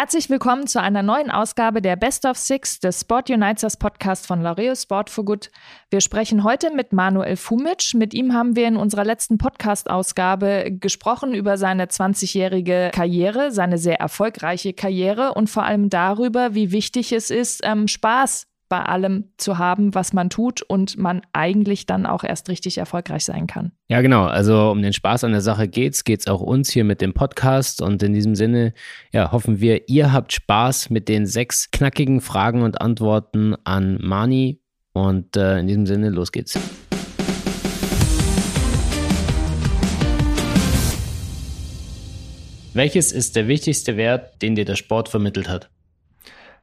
Herzlich willkommen zu einer neuen Ausgabe der Best of Six des Sport Unites Podcast von Laureo Sport for Good. Wir sprechen heute mit Manuel Fumic. Mit ihm haben wir in unserer letzten Podcast-Ausgabe gesprochen über seine 20-jährige Karriere, seine sehr erfolgreiche Karriere und vor allem darüber, wie wichtig es ist, ähm, Spaß bei allem zu haben, was man tut und man eigentlich dann auch erst richtig erfolgreich sein kann. Ja, genau. Also um den Spaß an der Sache geht's, geht's auch uns hier mit dem Podcast und in diesem Sinne, ja, hoffen wir, ihr habt Spaß mit den sechs knackigen Fragen und Antworten an Mani und äh, in diesem Sinne, los geht's. Welches ist der wichtigste Wert, den dir der Sport vermittelt hat?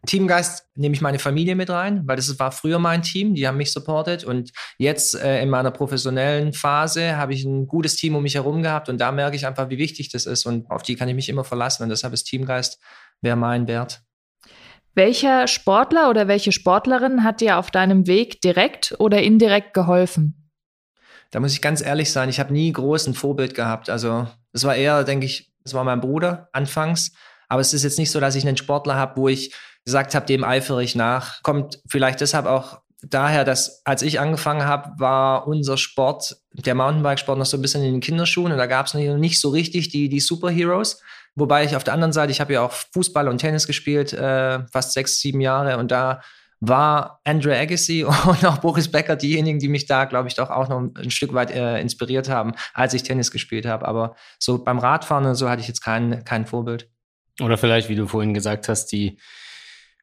Teamgeist nehme ich meine Familie mit rein, weil das war früher mein Team, die haben mich supportet und jetzt äh, in meiner professionellen Phase habe ich ein gutes Team um mich herum gehabt und da merke ich einfach, wie wichtig das ist und auf die kann ich mich immer verlassen und deshalb ist Teamgeist wäre mein Wert. Welcher Sportler oder welche Sportlerin hat dir auf deinem Weg direkt oder indirekt geholfen? Da muss ich ganz ehrlich sein, ich habe nie groß ein Vorbild gehabt. Also das war eher, denke ich, das war mein Bruder anfangs. Aber es ist jetzt nicht so, dass ich einen Sportler habe, wo ich gesagt habe, dem eifere ich nach. Kommt vielleicht deshalb auch daher, dass als ich angefangen habe, war unser Sport, der Mountainbike-Sport noch so ein bisschen in den Kinderschuhen und da gab es nicht so richtig die, die Superheroes. Wobei ich auf der anderen Seite, ich habe ja auch Fußball und Tennis gespielt, äh, fast sechs, sieben Jahre und da war Andrew Agassi und auch Boris Becker diejenigen, die mich da, glaube ich, doch auch noch ein Stück weit äh, inspiriert haben, als ich Tennis gespielt habe. Aber so beim Radfahren und so hatte ich jetzt kein, kein Vorbild. Oder vielleicht, wie du vorhin gesagt hast, die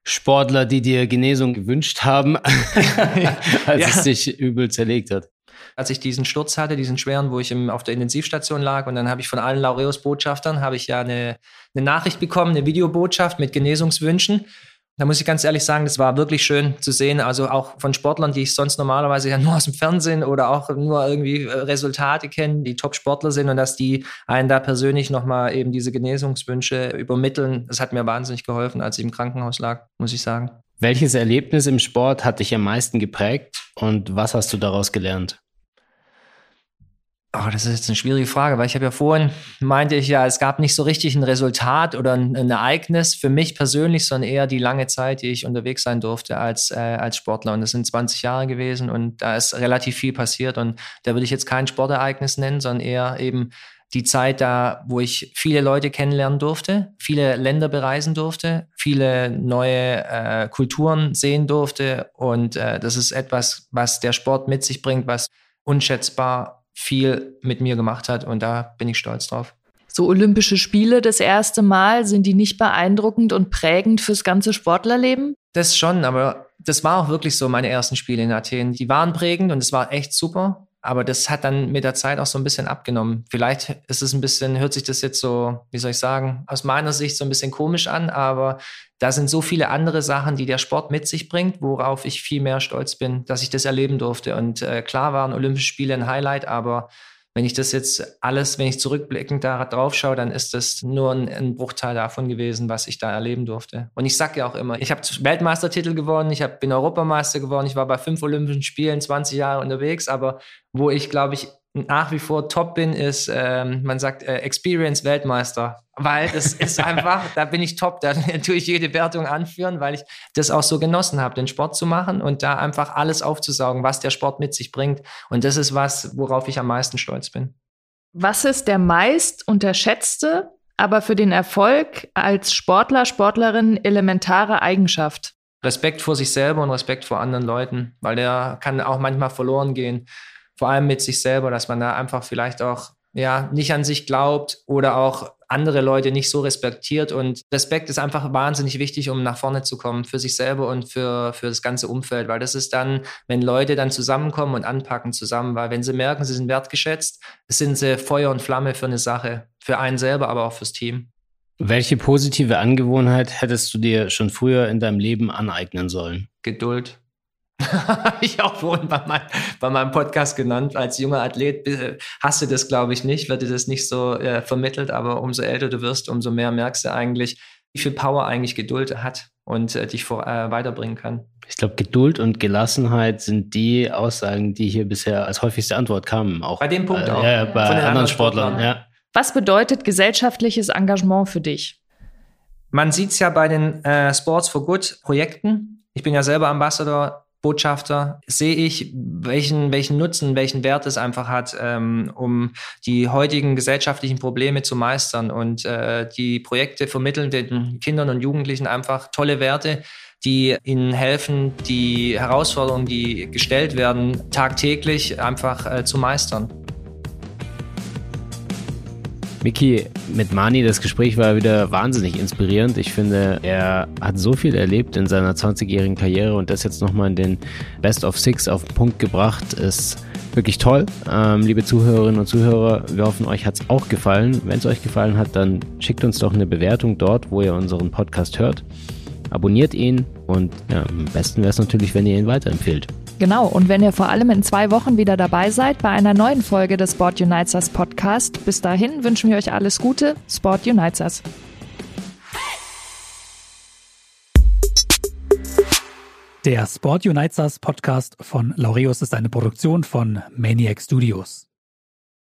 Sportler, die dir Genesung gewünscht haben, als ja. es dich übel zerlegt hat. Als ich diesen Sturz hatte, diesen schweren, wo ich im, auf der Intensivstation lag und dann habe ich von allen Laureus Botschaftern habe ich ja eine, eine Nachricht bekommen, eine Videobotschaft mit Genesungswünschen da muss ich ganz ehrlich sagen, das war wirklich schön zu sehen. Also auch von Sportlern, die ich sonst normalerweise ja nur aus dem Fernsehen oder auch nur irgendwie äh, Resultate kenne, die Top-Sportler sind und dass die einen da persönlich nochmal eben diese Genesungswünsche übermitteln. Das hat mir wahnsinnig geholfen, als ich im Krankenhaus lag, muss ich sagen. Welches Erlebnis im Sport hat dich am meisten geprägt und was hast du daraus gelernt? Oh, das ist jetzt eine schwierige Frage, weil ich habe ja vorhin meinte ich ja, es gab nicht so richtig ein Resultat oder ein, ein, Ereignis für mich persönlich, sondern eher die lange Zeit, die ich unterwegs sein durfte als, äh, als Sportler. Und das sind 20 Jahre gewesen und da ist relativ viel passiert. Und da würde ich jetzt kein Sportereignis nennen, sondern eher eben die Zeit da, wo ich viele Leute kennenlernen durfte, viele Länder bereisen durfte, viele neue äh, Kulturen sehen durfte. Und äh, das ist etwas, was der Sport mit sich bringt, was unschätzbar viel mit mir gemacht hat und da bin ich stolz drauf. So Olympische Spiele das erste Mal, sind die nicht beeindruckend und prägend fürs ganze Sportlerleben? Das schon, aber das war auch wirklich so meine ersten Spiele in Athen. Die waren prägend und es war echt super. Aber das hat dann mit der Zeit auch so ein bisschen abgenommen. Vielleicht ist es ein bisschen, hört sich das jetzt so, wie soll ich sagen, aus meiner Sicht so ein bisschen komisch an, aber da sind so viele andere Sachen, die der Sport mit sich bringt, worauf ich viel mehr stolz bin, dass ich das erleben durfte. Und äh, klar waren Olympische Spiele ein Highlight, aber wenn ich das jetzt alles, wenn ich zurückblickend da drauf schaue, dann ist das nur ein, ein, Bruchteil davon gewesen, was ich da erleben durfte. Und ich sage ja auch immer, ich habe Weltmeistertitel gewonnen, ich hab, bin Europameister geworden, ich war bei fünf Olympischen Spielen 20 Jahre unterwegs, aber wo ich, glaube ich, nach wie vor top bin, ist, ähm, man sagt äh, Experience Weltmeister. Weil das ist einfach, da bin ich top, da tue ich jede Wertung anführen, weil ich das auch so genossen habe, den Sport zu machen und da einfach alles aufzusaugen, was der Sport mit sich bringt. Und das ist was, worauf ich am meisten stolz bin. Was ist der meist unterschätzte, aber für den Erfolg als Sportler, Sportlerin elementare Eigenschaft? Respekt vor sich selber und Respekt vor anderen Leuten, weil der kann auch manchmal verloren gehen vor allem mit sich selber, dass man da einfach vielleicht auch ja nicht an sich glaubt oder auch andere Leute nicht so respektiert. Und Respekt ist einfach wahnsinnig wichtig, um nach vorne zu kommen, für sich selber und für, für das ganze Umfeld, weil das ist dann, wenn Leute dann zusammenkommen und anpacken zusammen, weil wenn sie merken, sie sind wertgeschätzt, sind sie Feuer und Flamme für eine Sache, für einen selber, aber auch fürs Team. Welche positive Angewohnheit hättest du dir schon früher in deinem Leben aneignen sollen? Geduld. Habe ich auch vorhin bei, mein, bei, meinem Podcast genannt. Als junger Athlet hast du das, glaube ich, nicht, wird dir das nicht so äh, vermittelt, aber umso älter du wirst, umso mehr merkst du eigentlich, wie viel Power eigentlich Geduld hat und äh, dich vor, äh, weiterbringen kann. Ich glaube, Geduld und Gelassenheit sind die Aussagen, die hier bisher als häufigste Antwort kamen. Auch, bei dem Punkt äh, auch. Ja, bei anderen, anderen Sportlern. Sportlern. Ja. Was bedeutet gesellschaftliches Engagement für dich? Man sieht es ja bei den äh, Sports for Good Projekten. Ich bin ja selber Ambassador Botschafter, sehe ich, welchen, welchen Nutzen, welchen Wert es einfach hat, ähm, um die heutigen gesellschaftlichen Probleme zu meistern. Und äh, die Projekte vermitteln den Kindern und Jugendlichen einfach tolle Werte, die ihnen helfen, die Herausforderungen, die gestellt werden, tagtäglich einfach äh, zu meistern. Miki, mit Mani, das Gespräch war wieder wahnsinnig inspirierend. Ich finde, er hat so viel erlebt in seiner 20-jährigen Karriere und das jetzt nochmal in den Best of Six auf den Punkt gebracht, ist wirklich toll. Ähm, liebe Zuhörerinnen und Zuhörer, wir hoffen, euch hat es auch gefallen. Wenn es euch gefallen hat, dann schickt uns doch eine Bewertung dort, wo ihr unseren Podcast hört. Abonniert ihn und ja, am besten wäre es natürlich, wenn ihr ihn weiterempfehlt. Genau, und wenn ihr vor allem in zwei Wochen wieder dabei seid bei einer neuen Folge des Sport Unites Us Podcast, bis dahin wünschen wir euch alles Gute. Sport Unites Us. Der Sport Unites Us Podcast von Laureus ist eine Produktion von Maniac Studios.